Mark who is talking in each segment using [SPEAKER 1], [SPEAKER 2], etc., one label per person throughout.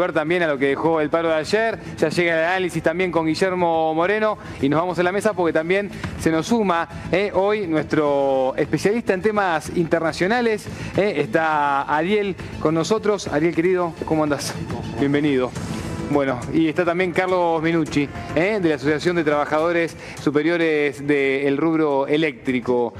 [SPEAKER 1] ver también a lo que dejó el paro de ayer, ya llega el análisis también con Guillermo Moreno y nos vamos a la mesa porque también se nos suma eh, hoy nuestro especialista en temas internacionales, eh, está Ariel con nosotros. Ariel querido, ¿cómo andas? Bienvenido. Bueno, y está también Carlos Minucci, eh, de la Asociación de Trabajadores Superiores del Rubro Eléctrico.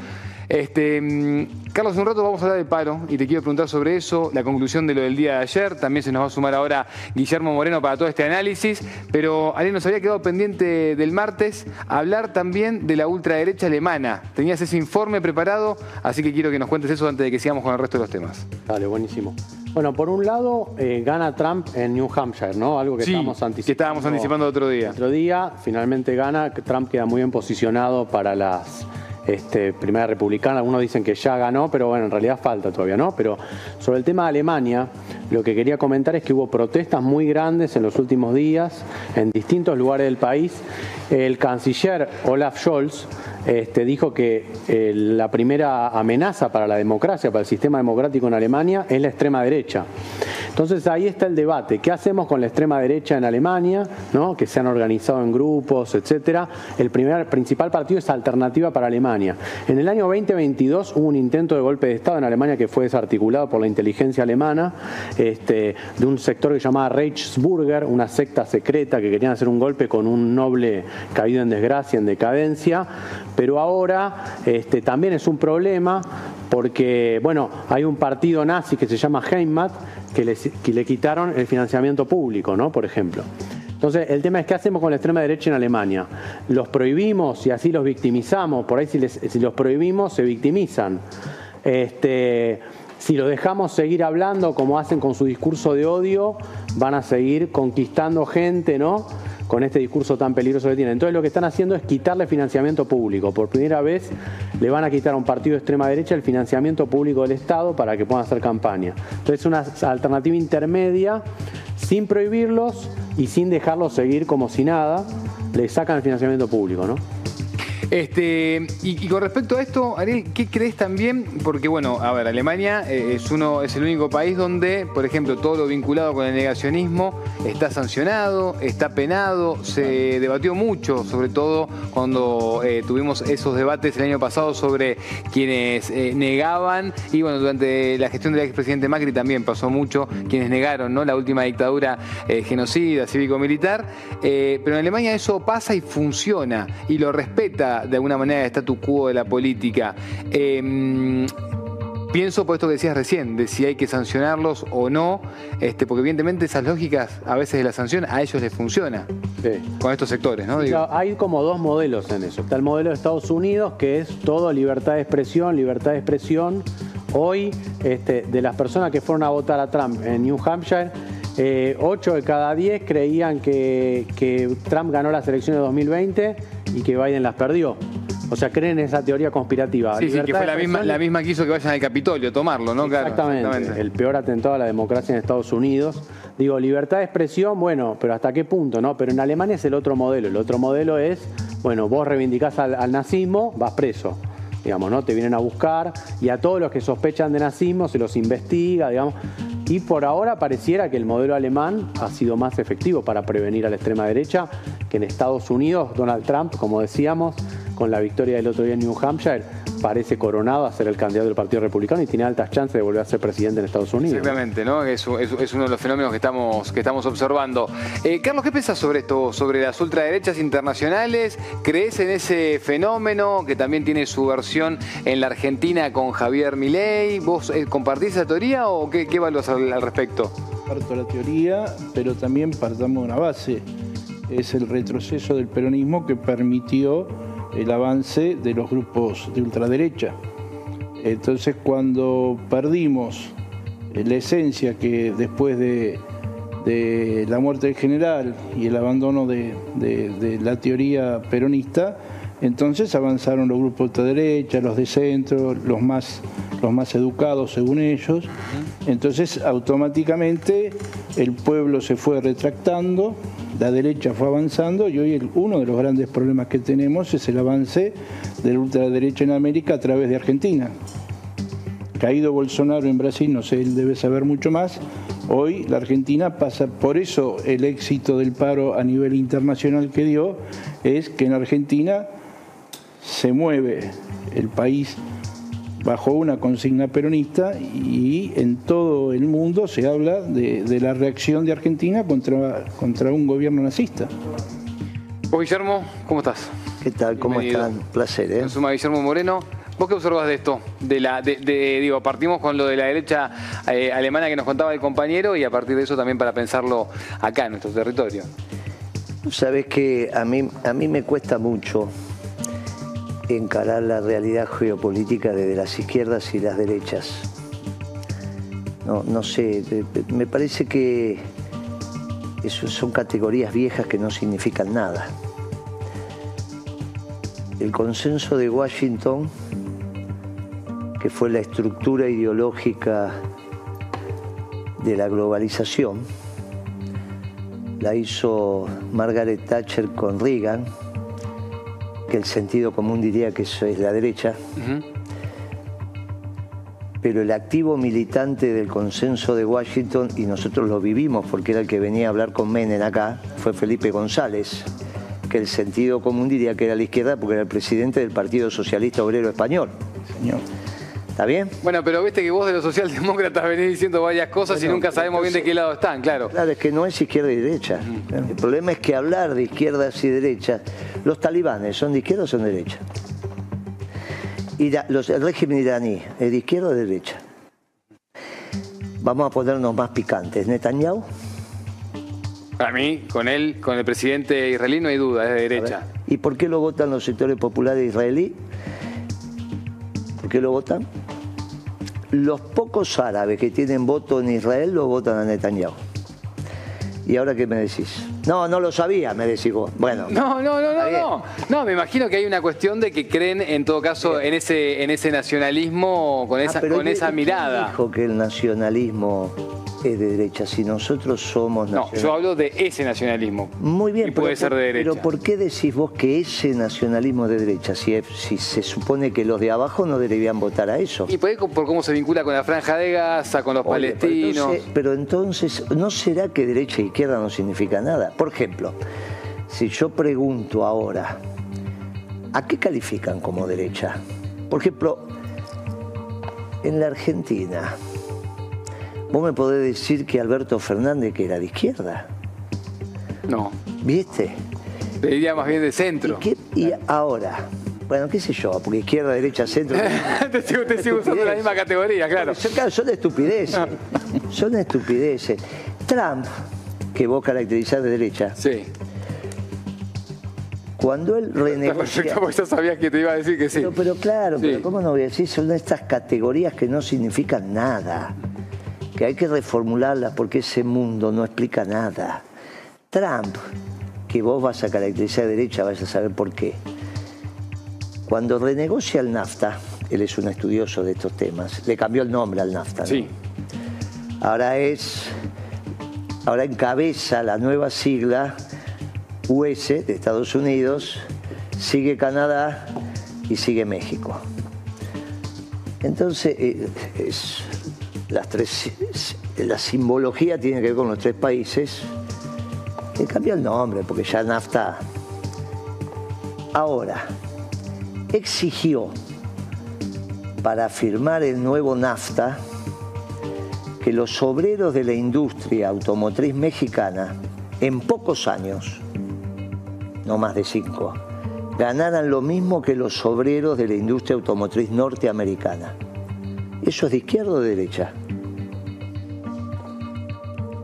[SPEAKER 1] Este, Carlos, un rato vamos a hablar del paro y te quiero preguntar sobre eso, la conclusión de lo del día de ayer. También se nos va a sumar ahora Guillermo Moreno para todo este análisis. Pero alguien nos había quedado pendiente del martes hablar también de la ultraderecha alemana. Tenías ese informe preparado, así que quiero que nos cuentes eso antes de que sigamos con el resto de los temas.
[SPEAKER 2] Dale, buenísimo. Bueno, por un lado, eh, gana Trump en New Hampshire, ¿no? Algo que estábamos anticipando.
[SPEAKER 1] Que estábamos anticipando otro día.
[SPEAKER 2] Otro día, finalmente gana. Trump queda muy bien posicionado para las este, primera republicana, algunos dicen que ya ganó, pero bueno, en realidad falta todavía, ¿no? Pero sobre el tema de Alemania, lo que quería comentar es que hubo protestas muy grandes en los últimos días en distintos lugares del país. El canciller Olaf Scholz este, dijo que eh, la primera amenaza para la democracia, para el sistema democrático en Alemania, es la extrema derecha. Entonces ahí está el debate. ¿Qué hacemos con la extrema derecha en Alemania? ¿no? Que se han organizado en grupos, etcétera. El primer, principal partido es Alternativa para Alemania. En el año 2022 hubo un intento de golpe de Estado en Alemania que fue desarticulado por la inteligencia alemana este, de un sector que se llamaba Reichsburger, una secta secreta que querían hacer un golpe con un noble caído en desgracia, en decadencia pero ahora este, también es un problema porque, bueno, hay un partido nazi que se llama Heimat que le, que quitaron el financiamiento público, ¿no? Por ejemplo. Entonces, el tema es qué hacemos con la extrema derecha en Alemania. ¿Los prohibimos y así los victimizamos? Por ahí si, si los prohibimos se victimizan. Este, si los dejamos seguir hablando como hacen con su discurso de odio, van a seguir conquistando gente, ¿no? Con este discurso tan peligroso que tienen. Entonces lo que están haciendo es quitarle financiamiento público. Por primera vez le van a quitar a un partido de extrema derecha el financiamiento público del Estado para que puedan hacer campaña. Entonces es una alternativa intermedia, sin prohibirlos y sin dejarlos seguir como si nada, le sacan el financiamiento público, ¿no?
[SPEAKER 1] Este, y, con respecto a esto, Ariel, ¿qué crees también? Porque, bueno, a ver, Alemania eh, es, uno, es el único país donde, por ejemplo, todo lo vinculado con el negacionismo está sancionado, está penado, se debatió mucho, sobre todo cuando eh, tuvimos esos debates el año pasado sobre quienes eh, negaban, y bueno, durante la gestión del expresidente Macri también pasó mucho, quienes negaron ¿no? la última dictadura genocida, cívico-militar, pero en Alemania eso pasa y funciona, y lo respeta de alguna manera el statu quo de la política. Em, pienso por esto que decías recién, de si hay que sancionarlos o no, este, porque evidentemente esas lógicas a veces de la sanción a ellos les funciona con estos sectores, ¿no?
[SPEAKER 2] Hay como dos modelos en eso. Está el modelo de Estados Unidos, que es todo libertad de expresión, libertad de expresión. Hoy, este, de las personas que fueron a votar a Trump en New Hampshire, eh, 8 de cada 10 creían que, que Trump ganó las elecciones de 2020 y que Biden las perdió. O sea, creen en esa teoría conspirativa.
[SPEAKER 1] Sí, sí, que fue la misma, la misma que hizo que vayan al Capitolio, tomarlo, ¿no?
[SPEAKER 2] Exactamente, El peor atentado a la democracia en Estados Unidos. Digo, libertad de expresión, bueno, pero ¿hasta qué punto, no? Pero en Alemania es el otro modelo. El otro modelo es, bueno, vos reivindicás al, nazismo, vas preso. Digamos, ¿no? Te vienen a buscar y a todos los que sospechan de nazismo se los investiga, digamos. Y por ahora pareciera que el modelo alemán ha sido más efectivo para prevenir a la extrema derecha que en Estados Unidos Donald Trump, como decíamos, con la victoria del otro día en New Hampshire, parece coronado a ser el candidato del Partido Republicano y tiene altas chances de volver a ser presidente en Estados Unidos.
[SPEAKER 1] Exactamente, ¿no? Es, es, uno de los fenómenos que estamos, que estamos observando. Eh, Carlos, ¿qué piensas sobre esto, sobre las ultraderechas internacionales? ¿Crees en ese fenómeno que también tiene su versión en la Argentina con Javier Milei? ¿Vos eh, compartís esa teoría o qué, qué al, al respecto?
[SPEAKER 3] Parto la teoría, pero también partamos de una base. Es el retroceso del peronismo que permitió el avance de los grupos de ultraderecha. Entonces cuando perdimos la esencia que después de, la muerte del general y el abandono de, la teoría peronista, entonces avanzaron los grupos de ultraderecha, los de centro, los más, los más educados según ellos. Entonces automáticamente el pueblo se fue retractando, la derecha fue avanzando y hoy uno de los grandes problemas que tenemos es el avance de la ultraderecha en América a través de Argentina. Caído Bolsonaro en Brasil, no sé, él debe saber mucho más, Hoy la Argentina pasa, por eso el éxito del paro a nivel internacional que dio es que en Argentina se mueve el país bajo una consigna peronista y en todo el mundo se habla de, la reacción de Argentina contra, contra un gobierno nazista.
[SPEAKER 1] Vos, Guillermo, ¿cómo estás?
[SPEAKER 4] ¿Qué tal? ¿Cómo están? Placer, ¿eh?
[SPEAKER 1] suma Guillermo Moreno. ¿Vos qué observas de esto? De la, de, digo, partimos con lo de la derecha eh, alemana que nos contaba el compañero y a partir de eso también para pensarlo acá en nuestro territorio.
[SPEAKER 4] Sabes que a mí, a mí me cuesta mucho encarar la realidad geopolítica desde las izquierdas y las derechas. No, no sé, me parece que eso son categorías viejas que no significan nada. El consenso de Washington, que fue la estructura ideológica de la globalización, la hizo Margaret Thatcher con Reagan, que el sentido común diría que eso es la derecha. Pero el activo militante del consenso de Washington, y nosotros lo vivimos porque era el que venía a hablar con Menem acá, fue Felipe González, que el sentido común diría que era la izquierda porque era el presidente del Partido Socialista Obrero Español. Señor. ¿Está bien?
[SPEAKER 1] Bueno, pero viste que vos de los socialdemócratas venís diciendo varias cosas y nunca sabemos bien de qué lado están, claro.
[SPEAKER 4] Claro, es que no es izquierda y derecha. El problema es que hablar de izquierdas y derechas, los talibanes, ¿son de izquierda o son de derecha? Y los, el régimen iraní, ¿es de izquierda o de derecha? Vamos a ponernos más picantes. ¿Netanyahu?
[SPEAKER 1] Para mí, con él, con el presidente israelí no hay duda, es de derecha.
[SPEAKER 4] ¿Y por qué lo votan los sectores populares israelíes? ¿Por qué lo votan? Los pocos árabes que tienen voto en Israel lo votan a Netanyahu. ¿Y ahora qué me decís? No, no lo sabía, me decís vos. Bueno.
[SPEAKER 1] No, no, no, no, no. No, me imagino que hay una cuestión de que creen en todo caso en ese, en ese nacionalismo con ah, esa, con esa mirada.
[SPEAKER 4] dijo que el nacionalismo es de derecha, si nosotros somos
[SPEAKER 1] No, yo hablo de ese nacionalismo.
[SPEAKER 4] Muy bien,
[SPEAKER 1] y puede ser de derecha.
[SPEAKER 4] Pero ¿por qué decís vos que ese nacionalismo es de derecha? Si, si se supone que los de abajo no deberían votar a eso.
[SPEAKER 1] Y por, por cómo se vincula con la franja de Gaza, con los palestinos.
[SPEAKER 4] Pero entonces, ¿no será que derecha e izquierda no significa nada? Por ejemplo, si yo pregunto ahora, ¿a qué califican como derecha? Por ejemplo, en la Argentina, Vos me podés decir que Alberto Fernández que era de izquierda.
[SPEAKER 1] No.
[SPEAKER 4] ¿Viste?
[SPEAKER 1] Te diría más bien de centro.
[SPEAKER 4] ¿Y, ahora? Bueno, qué sé yo, porque izquierda, derecha, centro.
[SPEAKER 1] te sigo, te sigo usando la misma categoría, claro.
[SPEAKER 4] Son, claro, son estupideces. son estupideces. Trump, que vos caracterizás de derecha.
[SPEAKER 1] Sí.
[SPEAKER 4] Cuando él renegocia...
[SPEAKER 1] Como yo sabía que te iba a decir que sí.
[SPEAKER 4] Pero, claro, pero ¿cómo no voy a decir? Son estas categorías que no significan nada que hay que reformularla porque ese mundo no explica nada. Trump, que vos vas a caracterizar de derecha, vas a saber por qué. Cuando renegocia el NAFTA, él es un estudioso de estos temas, le cambió el nombre al NAFTA.
[SPEAKER 1] Sí.
[SPEAKER 4] Ahora es, ahora encabeza la nueva sigla US de Estados Unidos, sigue Canadá y sigue México. Entonces, eh, es, las tres, la simbología tiene que ver con los tres países. Y cambió el nombre porque ya NAFTA. Ahora, exigió para firmar el nuevo NAFTA que los obreros de la industria automotriz mexicana en pocos años, no más de cinco, ganaran lo mismo que los obreros de la industria automotriz norteamericana. ¿Eso es de izquierda o de derecha?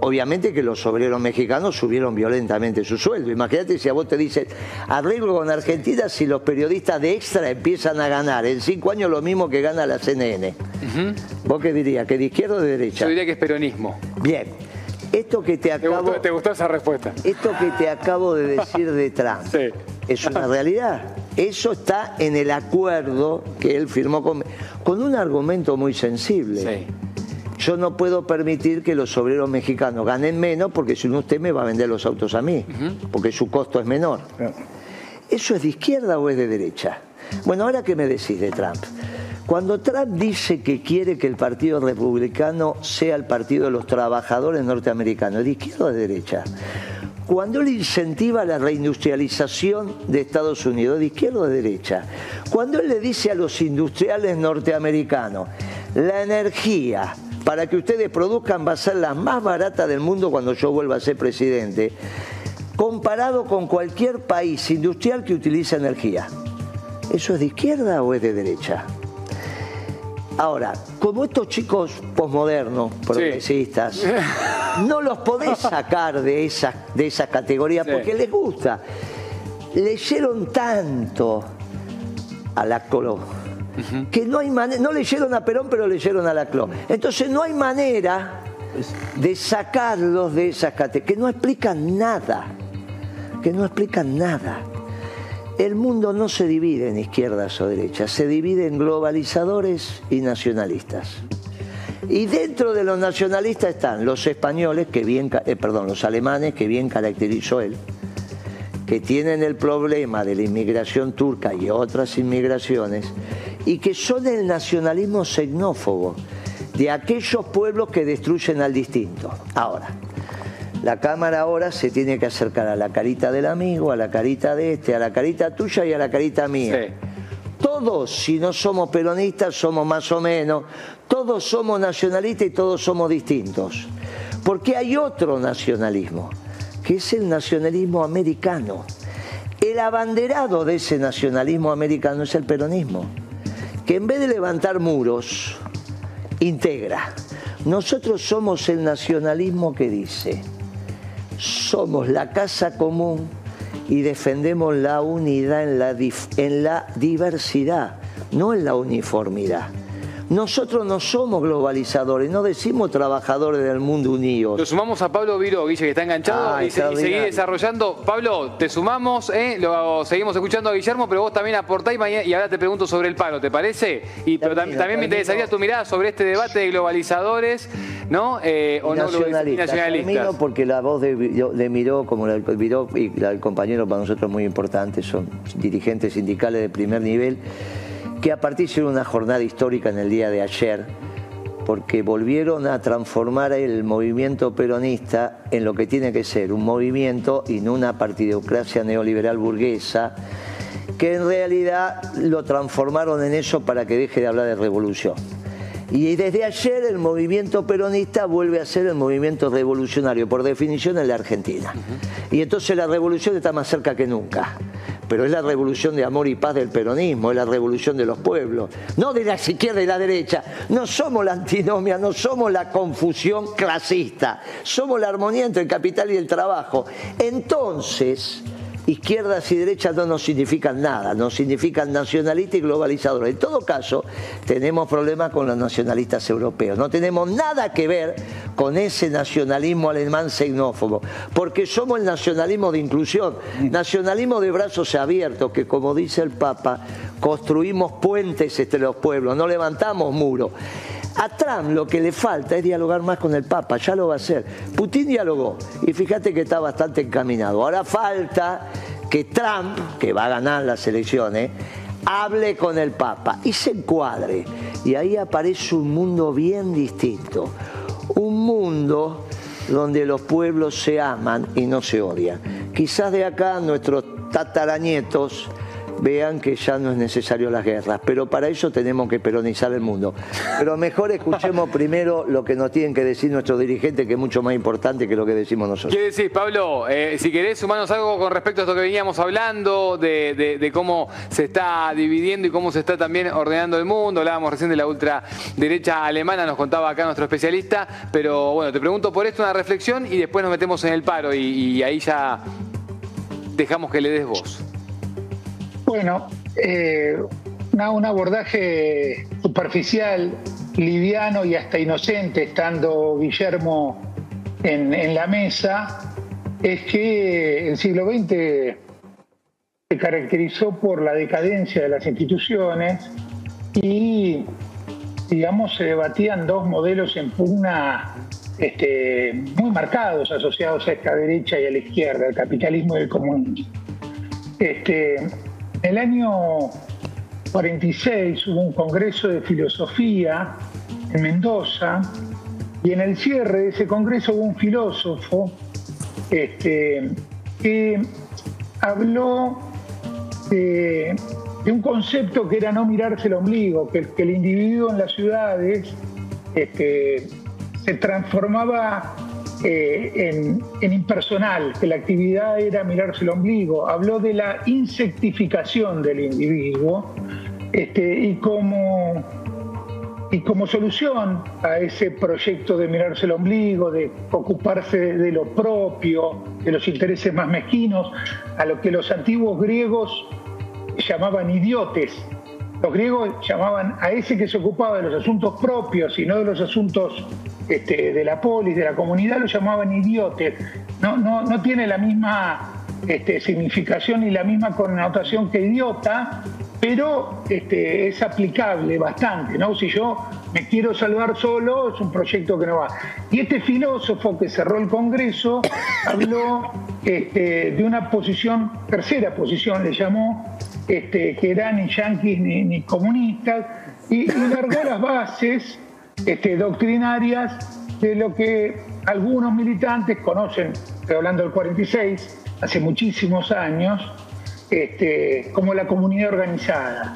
[SPEAKER 4] Obviamente que los obreros mexicanos subieron violentamente su sueldo. Imagínate si a vos te dicen, arreglo con Argentina si los periodistas de extra empiezan a ganar en cinco años lo mismo que gana la CNN. ¿Vos qué dirías? ¿Que de izquierda o de derecha?
[SPEAKER 1] Yo diría que es peronismo.
[SPEAKER 4] Bien. Esto que te acabo...
[SPEAKER 1] ¿Te gustó, esa respuesta?
[SPEAKER 4] Esto que te acabo de decir de Trump es una realidad. Eso está en el acuerdo que él firmó con, con un argumento muy sensible. Yo no puedo permitir que los obreros mexicanos ganen menos porque si no usted me va a vender los autos a mí, porque su costo es menor. ¿Eso es de izquierda o es de derecha? Bueno, ahora qué me decís de Trump. Cuando Trump dice que quiere que el Partido Republicano sea el partido de los trabajadores norteamericanos, ¿de izquierda o de derecha? Cuando él incentiva la reindustrialización de Estados Unidos, ¿de izquierda o de derecha? Cuando él le dice a los industriales norteamericanos, la energía para que ustedes produzcan va a ser la más barata del mundo cuando yo vuelva a ser presidente, comparado con cualquier país industrial que utiliza energía. ¿Eso es de izquierda o es de derecha? Ahora, como estos chicos posmodernos, progresistas, no los podés sacar de esa, de esa categoría porque les gusta. Leyeron tanto a la Colo que no hay manera, no leyeron a Perón, pero leyeron a la Clo. Entonces no hay manera de sacarlos de esas categorías, que no explican nada, que no explican nada. El mundo no se divide en izquierdas o derechas, se divide en globalizadores y nacionalistas. Y dentro de los nacionalistas están los españoles, que bien, eh, perdón, los alemanes, que bien caracterizó él, que tienen el problema de la inmigración turca y otras inmigraciones, y que son el nacionalismo xenófobo de aquellos pueblos que destruyen al distinto. Ahora, la cámara ahora se tiene que acercar a la carita del amigo, a la carita de este, a la carita tuya y a la carita mía. Todos, si no somos peronistas, somos más o menos, todos somos nacionalistas y todos somos distintos. Porque hay otro nacionalismo, que es el nacionalismo americano. El abanderado de ese nacionalismo americano es el peronismo, que en vez de levantar muros, integra. Nosotros somos el nacionalismo que dice, somos la casa común y defendemos la unidad en la, en la diversidad, no en la uniformidad. Nosotros no somos globalizadores, no decimos trabajadores del mundo unidos.
[SPEAKER 1] Lo sumamos a Pablo Viro, Guille, que está enganchado y, seguí desarrollando. Pablo, te sumamos, ¿eh? lo seguimos escuchando a Guillermo, pero vos también aportáis y ahora te pregunto sobre el palo, ¿te parece? Y, pero también, me interesaría tu mirada sobre este debate de globalizadores, ¿no?
[SPEAKER 4] Eh, o nacionalistas. no porque la voz de, de Miró, como la del Miró y la del compañero para nosotros muy importante, son dirigentes sindicales de primer nivel que a partir de una jornada histórica en el día de ayer, porque volvieron a transformar el movimiento peronista en lo que tiene que ser un movimiento y no una partidocracia neoliberal burguesa, que en realidad lo transformaron en eso para que deje de hablar de revolución. Y desde ayer el movimiento peronista vuelve a ser el movimiento revolucionario, por definición en la Argentina. Y entonces la revolución está más cerca que nunca pero es la revolución de amor y paz del peronismo, es la revolución de los pueblos, no de la izquierda y la derecha. No somos la antinomia, no somos la confusión clasista, somos la armonía entre el capital y el trabajo. Entonces, izquierdas y derechas no nos significan nada, nos significan nacionalistas y globalizadores. En todo caso, tenemos problemas con los nacionalistas europeos. No tenemos nada que ver con ese nacionalismo alemán xenófobo, porque somos el nacionalismo de inclusión, nacionalismo de brazos abiertos, que como dice el Papa, construimos puentes entre los pueblos, no levantamos muros. A Trump lo que le falta es dialogar más con el Papa, ya lo va a hacer. Putin dialogó y fíjate que está bastante encaminado. Ahora falta que Trump, que va a ganar las elecciones, hable con el Papa y se encuadre. Y ahí aparece un mundo bien distinto. Un mundo donde los pueblos se aman y no se odian. Quizás de acá nuestros tataranietos vean que ya no es necesario las guerras, pero para eso tenemos que peronizar el mundo. Pero mejor escuchemos primero lo que nos tienen que decir nuestros dirigentes, que es mucho más importante que lo que decimos nosotros.
[SPEAKER 1] ¿Qué decís, Pablo? Eh, si querés sumarnos algo con respecto a esto que veníamos hablando, de, cómo se está dividiendo y cómo se está también ordenando el mundo, hablábamos recién de la ultraderecha alemana, nos contaba acá nuestro especialista, pero bueno, te pregunto por esto una reflexión y después nos metemos en el paro y ahí ya dejamos que le des voz.
[SPEAKER 5] Bueno, eh, un abordaje superficial, liviano y hasta inocente, estando Guillermo en, la mesa, es que el siglo XX se caracterizó por la decadencia de las instituciones y, digamos, se debatían dos modelos en pugna este, muy marcados, asociados a esta derecha y a la izquierda, el capitalismo y el comunismo. Este, el año 46 hubo un congreso de filosofía en Mendoza y en el cierre de ese congreso hubo un filósofo este, que habló de, un concepto que era no mirarse el ombligo, que, el individuo en las ciudades este, se transformaba eh, en, impersonal, que la actividad era mirarse el ombligo. Habló de la insectificación del individuo este, y como y como solución a ese proyecto de mirarse el ombligo, de ocuparse de lo propio, de los intereses más mezquinos, a lo que los antiguos griegos llamaban idiotes. Los griegos llamaban a ese que se ocupaba de los asuntos propios y no de los asuntos este, de la polis, de la comunidad, lo llamaban idiotes. No, no, no tiene la misma este, significación y la misma connotación que idiota, pero este, es aplicable bastante, ¿no? Si yo me quiero salvar solo, es un proyecto que no va. Y este filósofo que cerró el Congreso habló de una posición, tercera posición le llamó, este, que era ni yanquis ni, comunistas, y, largó las bases este, doctrinarias de lo que algunos militantes conocen, estoy hablando del 46, hace muchísimos años, este, como la comunidad organizada,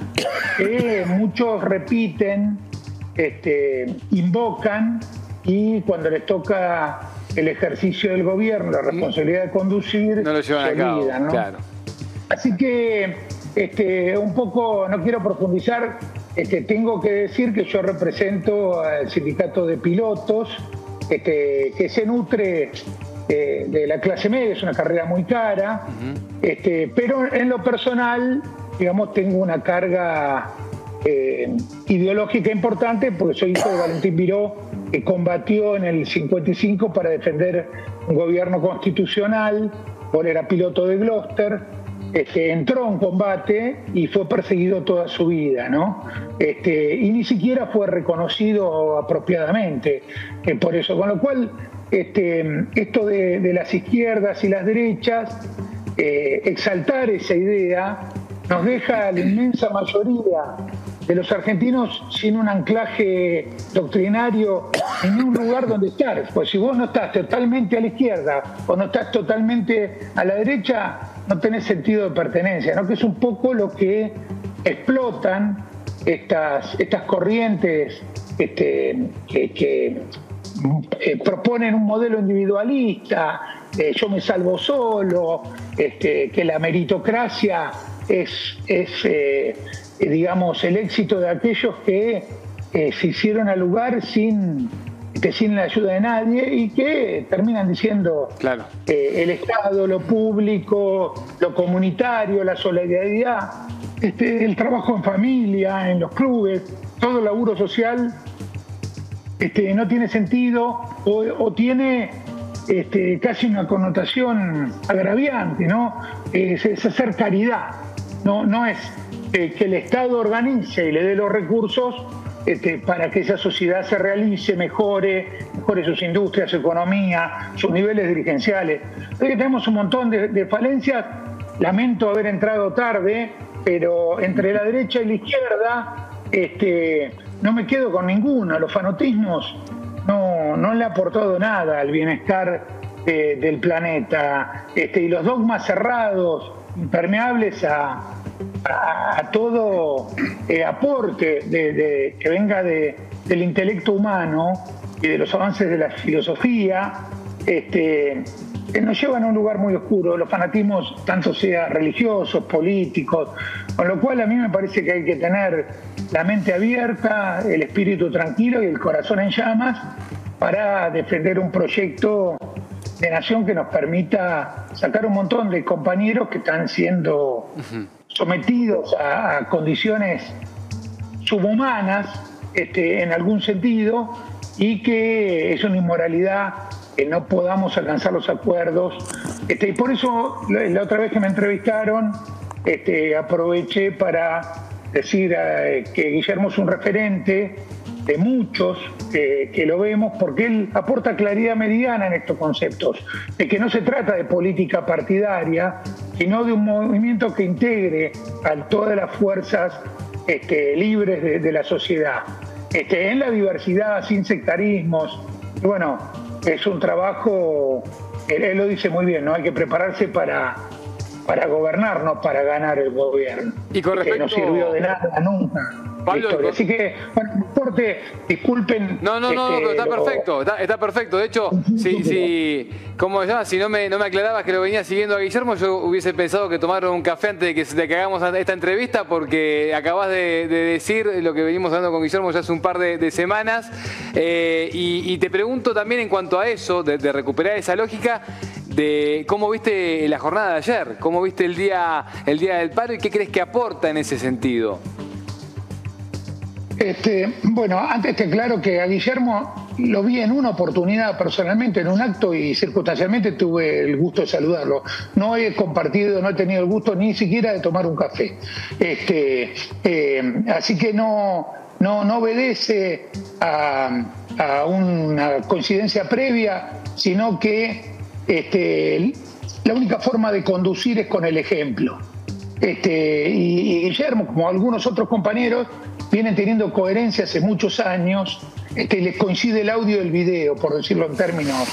[SPEAKER 5] que muchos repiten, este, invocan y cuando les toca el ejercicio del gobierno, la responsabilidad de conducir,
[SPEAKER 1] no lo llevan a
[SPEAKER 5] olvidan, Claro. Así que este, un poco, no quiero profundizar, este, tengo que decir que yo represento al sindicato de pilotos, este, que se nutre de la clase media, es una carrera muy cara, este, pero en lo personal, digamos, tengo una carga eh, ideológica importante porque soy hijo de Valentín Viró, que combatió en el 55 para defender un gobierno constitucional, por era piloto de Gloucester, este, entró en combate y fue perseguido toda su vida, ¿no? Este, y ni siquiera fue reconocido apropiadamente eh, por eso, con lo cual este, esto de, las izquierdas y las derechas, eh, exaltar esa idea nos deja a la inmensa mayoría de los argentinos sin un anclaje doctrinario en un lugar donde estar. Pues si vos no estás totalmente a la izquierda o no estás totalmente a la derecha, no tenés sentido de pertenencia, ¿no? que es un poco lo que explotan estas, estas corrientes este, que eh, proponen un modelo individualista, eh, yo me salvo solo, este, que la meritocracia es, eh, digamos, el éxito de aquellos que se hicieron al lugar sin, sin la ayuda de nadie y que terminan diciendo
[SPEAKER 1] claro.
[SPEAKER 5] el Estado, lo público, lo comunitario, la solidaridad, este, el trabajo en familia, en los clubes, todo el laburo social este, no tiene sentido o, tiene este, casi una connotación agraviante, ¿no? Es, hacer caridad, no, no es que el Estado organice y le dé los recursos este, para que esa sociedad se realice, mejore, mejore sus industrias, su economía, sus niveles dirigenciales. tenemos un montón de, de falencias, lamento haber entrado tarde, pero entre la derecha y la izquierda, este, no me quedo con ninguno. Los fanatismos no, no le ha aportado nada al bienestar eh, del planeta. Este, y los dogmas cerrados, impermeables a, a, todo eh, aporte que venga de, del intelecto humano y de los avances de la filosofía, este, nos llevan a un lugar muy oscuro, los fanatismos, tanto sea religiosos, políticos, con lo cual a mí me parece que hay que tener la mente abierta, el espíritu tranquilo y el corazón en llamas para defender un proyecto de nación que nos permita sacar un montón de compañeros que están siendo sometidos a, condiciones subhumanas este, en algún sentido y que es una inmoralidad que no podamos alcanzar los acuerdos. Este, y por eso la otra vez que me entrevistaron este, aproveché para decir eh, que Guillermo es un referente de muchos que lo vemos porque él aporta claridad mediana en estos conceptos, de que no se trata de política partidaria, sino de un movimiento que integre a todas las fuerzas este, libres de, la sociedad, este, en la diversidad, sin sectarismos. Y bueno, es un trabajo, él, lo dice muy bien, ¿no? Hay que prepararse para, para gobernar, no para ganar el gobierno. Y con respecto... Que no sirvió de nada nunca. Así que, bueno, corte, disculpen.
[SPEAKER 1] No, no, no, pero está este, perfecto, está, perfecto. De hecho, si, si, ¿cómo llama? si no me, no me aclarabas que lo venía siguiendo a Guillermo, yo hubiese pensado que tomaron un café antes de que, de que hagamos esta entrevista, porque acabas de, decir lo que venimos hablando con Guillermo ya hace un par de, semanas. Eh, y, te pregunto también en cuanto a eso, de, de recuperar esa lógica, de cómo viste la jornada de ayer, cómo viste el día, el día del paro y qué crees que aporta en ese sentido.
[SPEAKER 5] Este, bueno, antes te claro que a Guillermo lo vi en una oportunidad personalmente, en un acto y circunstancialmente tuve el gusto de saludarlo. No he compartido, no he tenido el gusto ni siquiera de tomar un café. Este, eh, así que no, no, no obedece a, una coincidencia previa, sino que este, la única forma de conducir es con el ejemplo. Este, y Guillermo, como algunos otros compañeros, vienen teniendo coherencia hace muchos años, este, les coincide el audio y el video, por decirlo en términos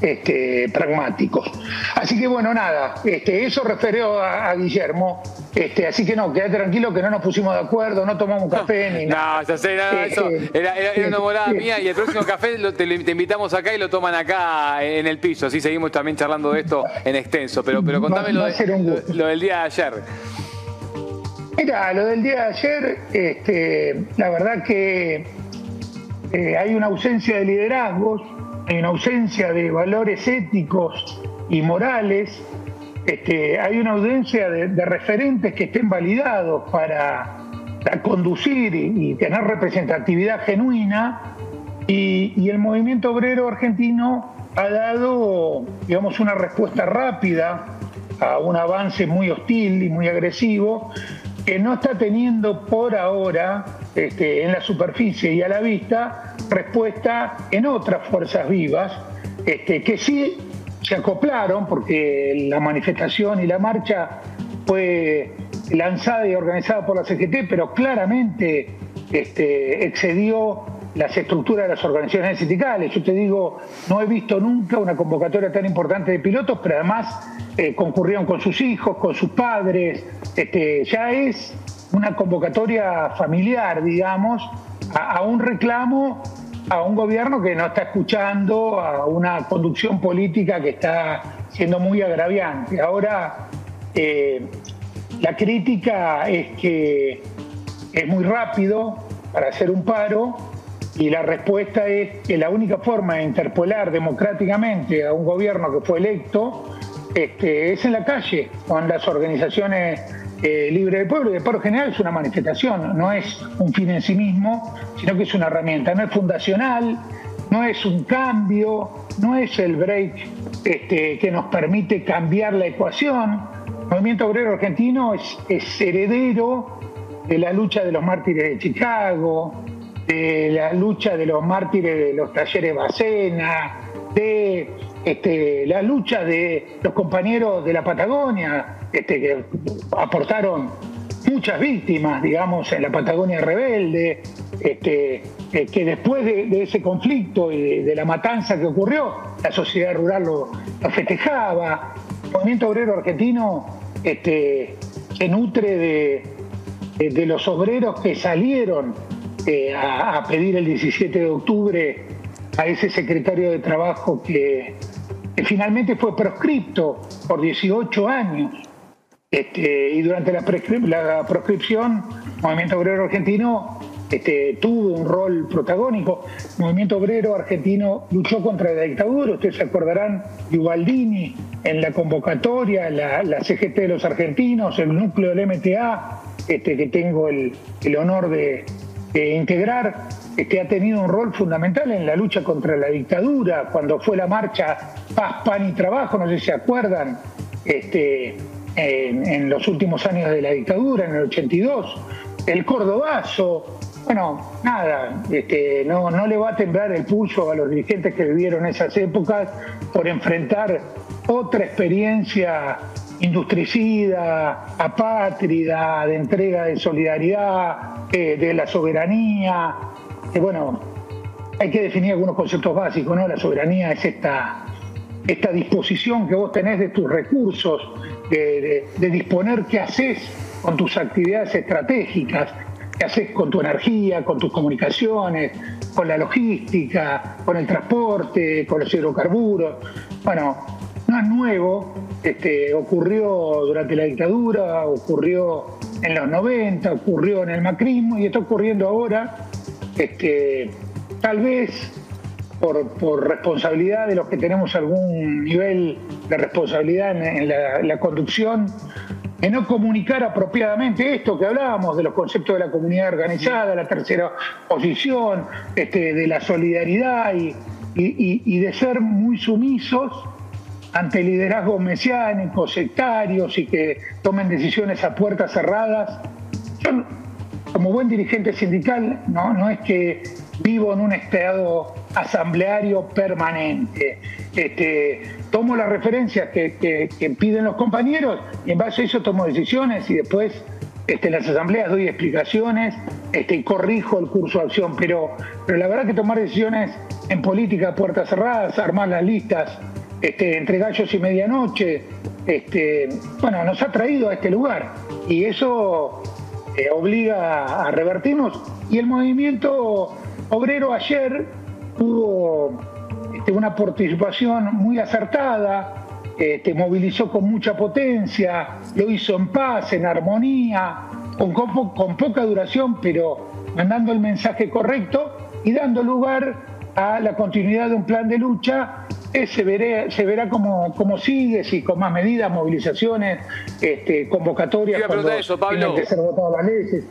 [SPEAKER 5] este, pragmáticos. Así que bueno, nada, este, eso referió a, Guillermo, este, así que no, quédate tranquilo que no nos pusimos de acuerdo, no tomamos un café ni nada.
[SPEAKER 1] No, ya sé, nada, eso este, era, era, una morada mía y el próximo café te, invitamos acá y lo toman acá en el piso, así seguimos también charlando de esto en extenso, pero, pero contame lo, lo del día de ayer.
[SPEAKER 5] Mira, lo del día de ayer, este, la verdad que eh, hay una ausencia de liderazgos, hay una ausencia de valores éticos y morales, este, hay una ausencia de, referentes que estén validados para, conducir y, tener representatividad genuina, y, y el movimiento obrero argentino ha dado, digamos, una respuesta rápida a un avance muy hostil y muy agresivo, que no está teniendo por ahora este, en la superficie y a la vista respuesta en otras fuerzas vivas este, que sí se acoplaron porque la manifestación y la marcha fue lanzada y organizada por la CGT, pero claramente este, excedió las estructuras de las organizaciones sindicales. Yo te digo, no he visto nunca una convocatoria tan importante de pilotos, pero además eh, concurrieron con sus hijos, con sus padres. Este, ya es una convocatoria familiar, digamos, a, un reclamo a un gobierno que no está escuchando, a una conducción política que está siendo muy agraviante. Ahora, eh, la crítica es que es muy rápido para hacer un paro y la respuesta es que la única forma de interpelar democráticamente a un gobierno que fue electo este, es en la calle, con las organizaciones eh, libres del pueblo. Y el paro general es una manifestación, no es un fin en sí mismo, sino que es una herramienta. No es fundacional, no es un cambio, no es el break este, que nos permite cambiar la ecuación. El movimiento obrero argentino es heredero de la lucha de los mártires de Chicago, de la lucha de los mártires de los talleres Bacena, de este, la lucha de los compañeros de la Patagonia, este, que aportaron muchas víctimas, digamos, en la Patagonia rebelde, este, eh, que después de, ese conflicto y de, la matanza que ocurrió, la sociedad rural lo, festejaba. El movimiento obrero argentino se nutre de, de los obreros que salieron eh, a, pedir el 17 de octubre a ese secretario de Trabajo que, finalmente fue proscripto por 18 años. Este, y durante la, proscripción, el movimiento obrero argentino este, tuvo un rol protagónico. El movimiento obrero argentino luchó contra la dictadura. Ustedes se acordarán de Ubaldini en la convocatoria, la, CGT de los argentinos, el núcleo del MTA, este, que tengo el honor de, integrar que ha tenido un rol fundamental en la lucha contra la dictadura, cuando fue la marcha Paz, Pan y Trabajo, no sé si se acuerdan, este, en, los últimos años de la dictadura, en el 82, el Cordobazo, bueno, nada, este, no, no le va a temblar el pulso a los dirigentes que vivieron esas épocas por enfrentar otra experiencia industricida, apátrida, de entrega de solidaridad, eh, de la soberanía. bueno, hay que definir algunos conceptos básicos, ¿no? La soberanía es esta, esta disposición que vos tenés de tus recursos, de, disponer qué haces con tus actividades estratégicas, qué haces con tu energía, con tus comunicaciones, con la logística, con el transporte, con los hidrocarburos. Bueno, no es nuevo, este, ocurrió durante la dictadura, ocurrió en los 90, ocurrió en el macrismo y está ocurriendo ahora, este, tal vez por, responsabilidad de los que tenemos algún nivel de responsabilidad en, la, conducción, de no comunicar apropiadamente esto que hablábamos de los conceptos de la comunidad organizada, la tercera posición, este, de la solidaridad y de ser muy sumisos ante liderazgos mesiánicos, sectarios y que tomen decisiones a puertas cerradas. Yo, como buen dirigente sindical, no, no es que vivo en un estado asambleario permanente. Este, tomo las referencias que, piden los compañeros y en base a eso tomo decisiones y después este, en las asambleas doy explicaciones este, y corrijo el curso de acción. Pero, pero la verdad que tomar decisiones en política a puertas cerradas, armar las listas, este, entre gallos y medianoche, este, bueno, nos ha traído a este lugar y eso eh, obliga a revertirnos. Y el movimiento obrero ayer tuvo este, una participación muy acertada, te movilizó con mucha potencia, lo hizo en paz, en armonía, con, con poca duración, pero mandando el mensaje correcto y dando lugar a la continuidad de un plan de lucha se, verá, se verá cómo, cómo sigue, si con más medidas, movilizaciones, este, convocatorias.
[SPEAKER 1] Te iba a preguntar eso, Pablo.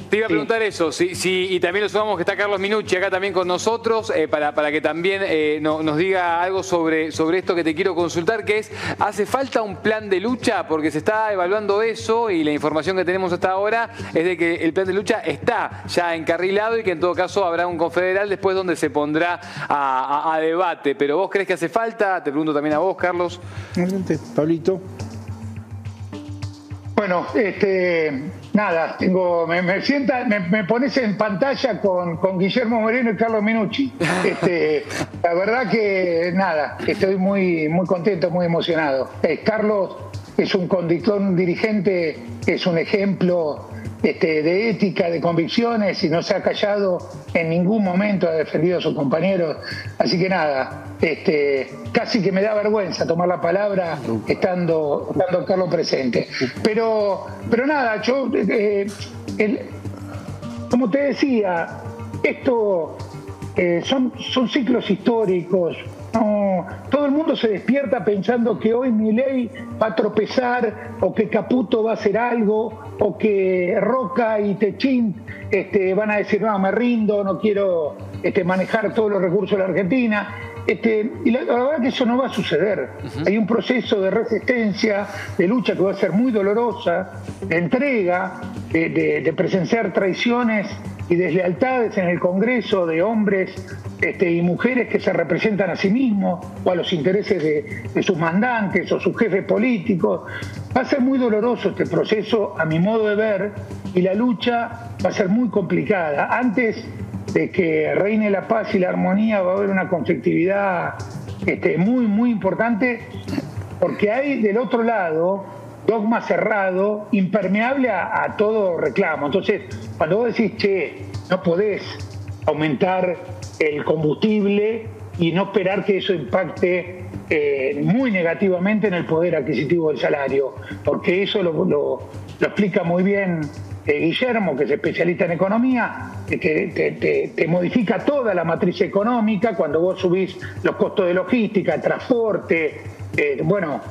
[SPEAKER 1] Te iba a preguntar eso, sí, sí, y también lo sumamos que está Carlos Minucci acá también con nosotros, eh, para, para que también eh, nos diga algo sobre, sobre esto que te quiero consultar, que es, ¿hace falta un plan de lucha? Porque se está evaluando eso y la información que tenemos hasta ahora es de que el plan de lucha está ya encarrilado y que en todo caso habrá un confederal después donde se pondrá a debate. Pero vos crees que hace falta? Te pregunto también a vos, Carlos.
[SPEAKER 3] Adelante, Pablito.
[SPEAKER 5] Bueno, este, nada, tengo, me, sienta, me, pones en pantalla con, Guillermo Moreno y Carlos Minucci. Este, la verdad que nada, estoy muy, muy contento, muy emocionado. Eh, Carlos es un conductor, un dirigente, es un ejemplo este, de ética, de convicciones y no se ha callado en ningún momento, ha defendido a sus compañeros. Así que nada, este, casi que me da vergüenza tomar la palabra estando, estando Carlos presente. Pero, pero nada, yo, eh, como te decía, esto eh, son, son ciclos históricos, no, todo el mundo se despierta pensando que hoy mi ley va a tropezar o que Caputo va a hacer algo o que Roca y Techín este, van a decir, no, me rindo, no quiero este, manejar todos los recursos de la Argentina. Este, y la, verdad que eso no va a suceder. Hay un proceso de resistencia, de lucha que va a ser muy dolorosa, de entrega, de presenciar traiciones y deslealtades en el Congreso de hombres este, y mujeres que se representan a sí mismos o a los intereses de, sus mandantes o sus jefes políticos. Va a ser muy doloroso este proceso, a mi modo de ver, y la lucha va a ser muy complicada. Antes de que reine la paz y la armonía va a haber una conflictividad este, muy, muy importante, porque hay del otro lado dogma cerrado, impermeable a, todo reclamo. Entonces, cuando vos decís, che, no podés aumentar el combustible y no esperar que eso impacte eh, muy negativamente en el poder adquisitivo del salario, porque eso lo, explica muy bien eh, Guillermo, que es especialista en economía, te, modifica toda la matriz económica cuando vos subís los costos de logística, transporte, eh, bueno,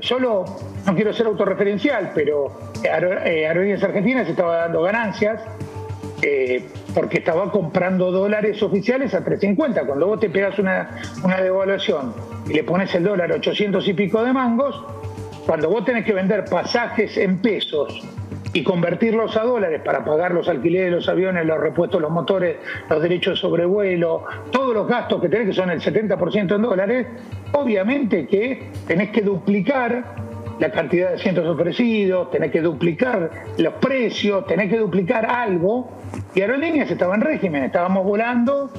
[SPEAKER 5] solo, no quiero ser autorreferencial, pero eh, Aerolíneas Argentinas estaba dando ganancias eh, porque estaba comprando dólares oficiales a 350. Cuando vos te pegas una, una devaluación y le pones el dólar a 800 y pico de mangos, cuando vos tenés que vender pasajes en pesos y convertirlos a dólares para pagar los alquileres de los aviones, los repuestos, los motores, los derechos de sobrevuelo, todos los gastos que tenés, que son el 70% en dólares, obviamente que tenés que duplicar la cantidad de asientos ofrecidos, tenés que duplicar los precios, tenés que duplicar algo. Y Aerolíneas estaba en régimen, estábamos volando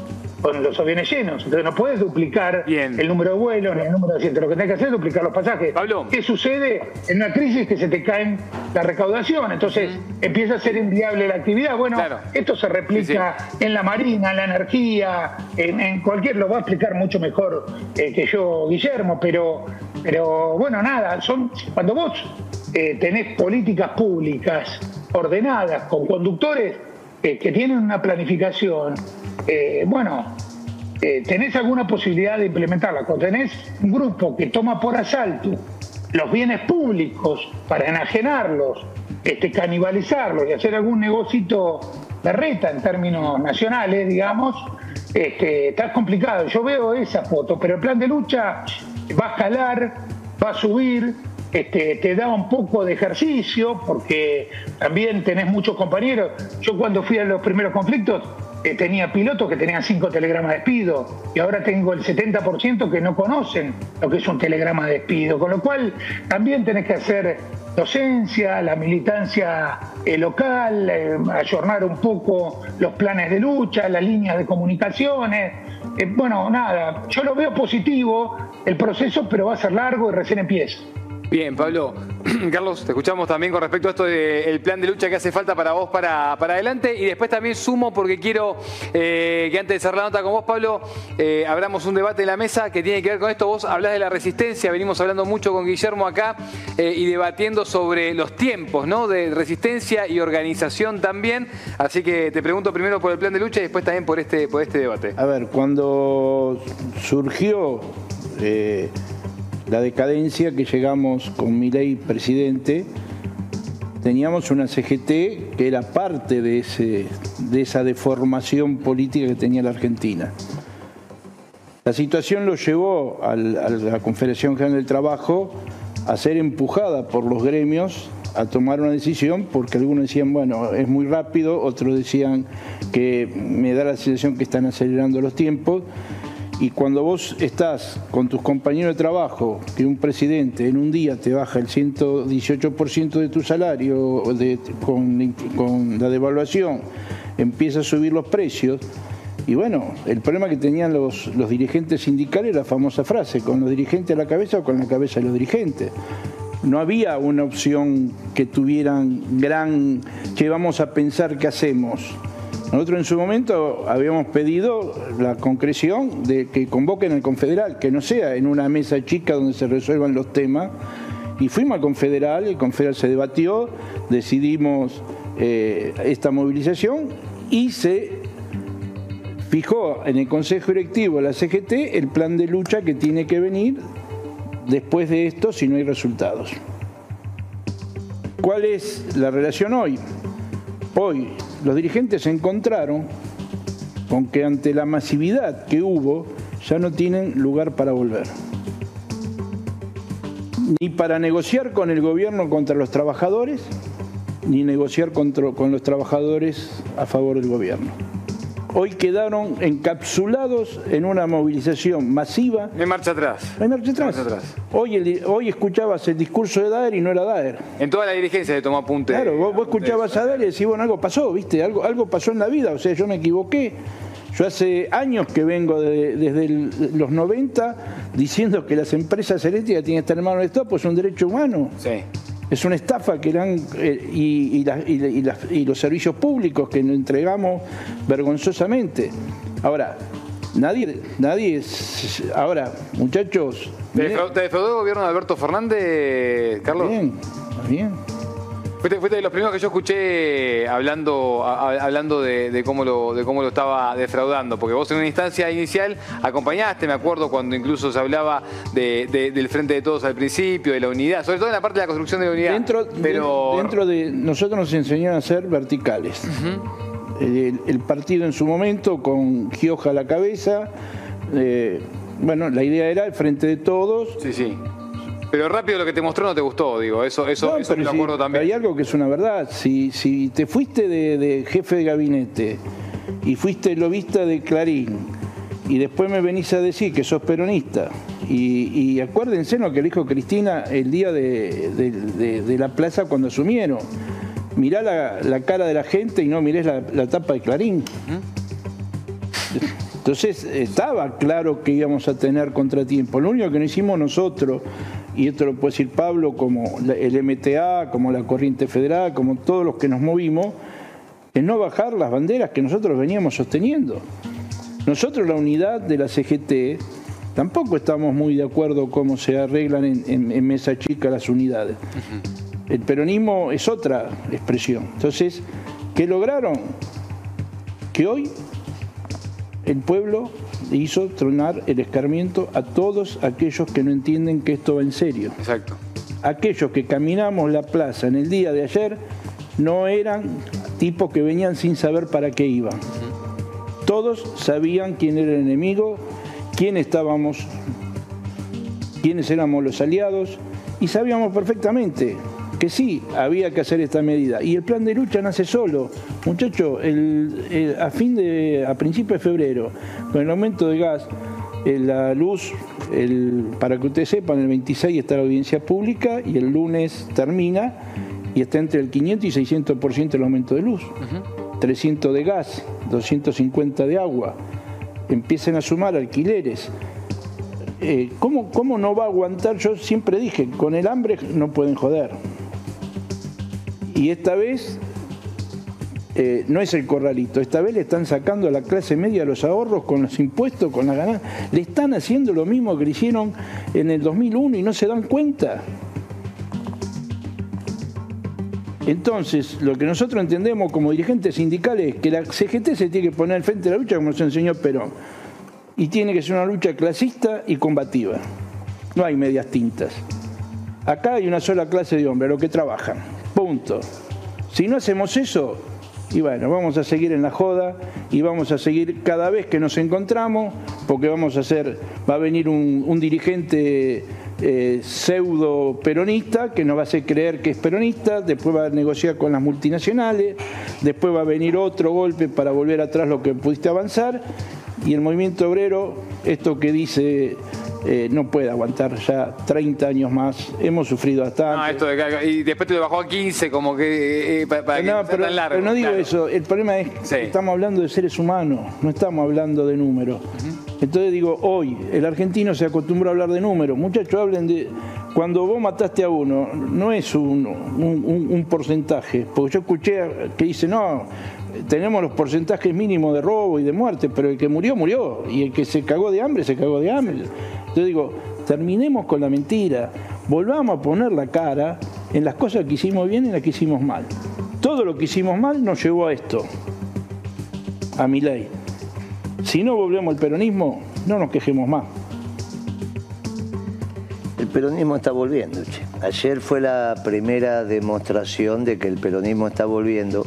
[SPEAKER 5] con los aviones llenos. Entonces no puedes duplicar el número de vuelos ni el número de asientos. Lo que tenés que hacer es duplicar los pasajes.
[SPEAKER 1] Pablo.
[SPEAKER 5] ¿Qué sucede en una crisis que se te caen la recaudación? Entonces empieza a ser inviable la actividad. Bueno, esto se replica en la marina, en la energía, en, cualquier, lo va a explicar mucho mejor eh, que yo, Guillermo, pero, pero bueno, nada, son cuando vos eh, tenés políticas públicas ordenadas con conductores eh, que tienen una planificación eh, bueno, eh, tenés alguna posibilidad de implementarla. Cuando tenés un grupo que toma por asalto los bienes públicos para enajenarlos, este, canibalizarlos y hacer algún negocito de reta en términos nacionales, digamos, este, está complicado. Yo veo esa foto, pero el plan de lucha va a escalar, va a subir, este, te da un poco de ejercicio, porque también tenés muchos compañeros. Yo cuando fui a los primeros conflictos, eh, tenía pilotos que tenían cinco telegramas de despido y ahora tengo el 70% que no conocen lo que es un telegrama de despido, con lo cual también tenés que hacer docencia, la militancia eh, local, eh, ayornar un poco los planes de lucha, las líneas de comunicaciones. bueno, nada, yo lo veo positivo el proceso, pero va a ser largo y recién empieza.
[SPEAKER 1] Bien, Pablo. Carlos, te escuchamos también con respecto a esto del plan de lucha que hace falta para vos para, para adelante. Y después también sumo porque quiero eh, que antes de cerrar la nota con vos, Pablo, eh, abramos un debate en la mesa que tiene que ver con esto. Vos hablás de la resistencia, venimos hablando mucho con Guillermo acá eh, y debatiendo sobre los tiempos ¿no? de resistencia y organización también. Así que te pregunto primero por el plan de lucha y después también por este, por este debate.
[SPEAKER 3] A ver, cuando surgió la decadencia que llegamos con mi ley presidente, teníamos una CGT que era parte de, de esa deformación política que tenía la Argentina. La situación lo llevó a la Confederación General del Trabajo a ser empujada por los gremios a tomar una decisión porque algunos decían, bueno, es muy rápido, otros decían que me da la sensación que están acelerando los tiempos y cuando vos estás con tus compañeros de trabajo, que un presidente en un día te baja el 118% de tu salario con, la devaluación, empieza a subir los precios, y bueno, el problema que tenían los, los dirigentes sindicales era la famosa frase, con los dirigentes a la cabeza o con la cabeza de los dirigentes no había una opción que tuvieran gran, que vamos a pensar qué hacemos. Nosotros en su momento habíamos pedido la concreción de que convoquen al confederal, que no sea en una mesa chica donde se resuelvan los temas. Y fuimos al confederal, el confederal se debatió, decidimos eh, esta movilización y se fijó en el Consejo Directivo de la CGT el plan de lucha que tiene que venir después de esto si no hay resultados. ¿Cuál es la relación hoy? Hoy los dirigentes se encontraron con que ante la masividad que hubo ya no tienen lugar para volver. Ni para negociar con el gobierno contra los trabajadores, ni negociar con los trabajadores a favor del gobierno hoy quedaron encapsulados en una movilización masiva.
[SPEAKER 1] En marcha atrás.
[SPEAKER 3] En marcha atrás. Hoy, hoy escuchabas el discurso de Daer y no era Daer.
[SPEAKER 1] En toda la dirigencia se tomó apunte.
[SPEAKER 3] Claro, vos, escuchabas a Daer y decís, bueno, algo pasó, ¿viste? Algo, algo pasó en la vida, o sea, yo me equivoqué. Yo hace años que vengo desde los 90 diciendo que las empresas eléctricas tienen que estar en manos de Estado, pues es un derecho humano.
[SPEAKER 1] Sí.
[SPEAKER 3] Es una estafa que eran eh, y, los servicios públicos que nos entregamos vergonzosamente. Ahora, nadie, nadie ahora, muchachos.
[SPEAKER 1] ¿Te defraudó el gobierno de Alberto Fernández, Carlos?
[SPEAKER 3] Bien, bien.
[SPEAKER 1] Fuiste, de los primeros que yo escuché hablando, hablando de, cómo lo, de cómo lo estaba defraudando, porque vos en una instancia inicial acompañaste, me acuerdo, cuando incluso se hablaba del Frente de Todos al principio, de la unidad, sobre todo en la parte de la construcción de la unidad.
[SPEAKER 3] Dentro, pero... dentro de nosotros nos enseñaron a ser verticales. el, partido en su momento, con Gioja a la cabeza, eh, bueno, la idea era el Frente de Todos.
[SPEAKER 1] Sí, sí pero rápido lo que te mostró no te gustó, digo, eso, eso, eso lo acuerdo también.
[SPEAKER 3] Hay algo que es una verdad. Si, si te fuiste de, jefe de gabinete y fuiste lobista de Clarín y después me venís a decir que sos peronista Y, acuérdense lo que dijo Cristina el día de, la plaza cuando asumieron. Mirá la, cara de la gente y no mirés la, tapa de Clarín. Entonces estaba claro que íbamos a tener contratiempo. Lo único que no hicimos nosotros, y esto lo puede decir Pablo, como el MTA, como la Corriente Federal, como todos los que nos movimos, es no bajar las banderas que nosotros veníamos sosteniendo. Nosotros la unidad de la CGT tampoco estamos muy de acuerdo cómo se arreglan en, mesa chica las unidades. El peronismo es otra expresión. Entonces, ¿qué lograron? Que hoy el pueblo hizo tronar el escarmiento a todos aquellos que no entienden que esto va en serio.
[SPEAKER 1] Exacto.
[SPEAKER 3] Aquellos que caminamos la plaza en el día de ayer no eran tipos que venían sin saber para qué iban. Todos sabían quién era el enemigo, quién estábamos, quiénes éramos los aliados y sabíamos perfectamente que sí, había que hacer esta medida. Y el plan de lucha nace solo. Muchachos, a fin de, a principios de febrero, con el aumento de gas, eh, la luz, para que ustedes sepan, el 26 está la audiencia pública y el lunes termina y está entre el 500 y 600% el aumento de luz. 300 de gas, 250 de agua. Empiecen a sumar alquileres. Eh, ¿cómo, ¿Cómo no va a aguantar? Yo siempre dije, con el hambre no pueden joder. Y esta vez eh, no es el corralito, esta vez le están sacando a la clase media los ahorros con los impuestos, con las ganancias. Le están haciendo lo mismo que le hicieron en el 2001 y no se dan cuenta. Entonces, lo que nosotros entendemos como dirigentes sindicales es que la CGT se tiene que poner al frente de la lucha, como nos enseñó Perón. Y tiene que ser una lucha clasista y combativa. No hay medias tintas. Acá hay una sola clase de hombres, los que trabajan. Punto. Si no hacemos eso, y bueno, vamos a seguir en la joda y vamos a seguir cada vez que nos encontramos, porque vamos a hacer, va a venir un, dirigente eh, pseudo peronista que nos va a hacer creer que es peronista, después va a negociar con las multinacionales, después va a venir otro golpe para volver atrás lo que pudiste avanzar, y el movimiento obrero, esto que dice eh, no puede aguantar ya 30 años más. Hemos sufrido hasta.
[SPEAKER 1] No, esto de, y después te lo bajó a 15, como que. Eh, para,
[SPEAKER 3] no, pero, tan largo, pero, no digo eso. El problema es que estamos hablando de seres humanos, no estamos hablando de números. Entonces digo, hoy el argentino se acostumbró a hablar de números. Muchachos, hablen de. Cuando vos mataste a uno, no es un, un porcentaje. Porque yo escuché que dice, no, tenemos los porcentajes mínimos de robo y de muerte, pero el que murió, murió. Y el que se cagó de hambre, se cagó de hambre. Yo digo, terminemos con la mentira, volvamos a poner la cara en las cosas que hicimos bien y en las que hicimos mal. Todo lo que hicimos mal nos llevó a esto, a mi ley. Si no volvemos al peronismo, no nos quejemos más.
[SPEAKER 4] El peronismo está volviendo. Ayer fue la primera demostración de que el peronismo está volviendo,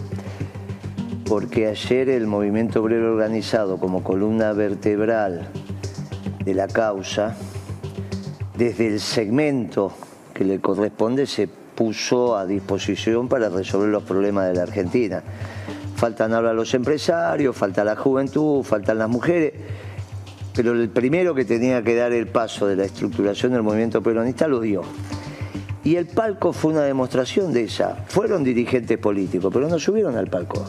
[SPEAKER 4] porque ayer el movimiento obrero organizado como columna vertebral de la causa, desde el segmento que le corresponde se puso a disposición para resolver los problemas de la Argentina. Faltan ahora los empresarios, falta la juventud, faltan las mujeres, pero el primero que tenía que dar el paso de la estructuración del movimiento peronista lo dio. Y el palco fue una demostración de esa. Fueron dirigentes políticos, pero no subieron al palco.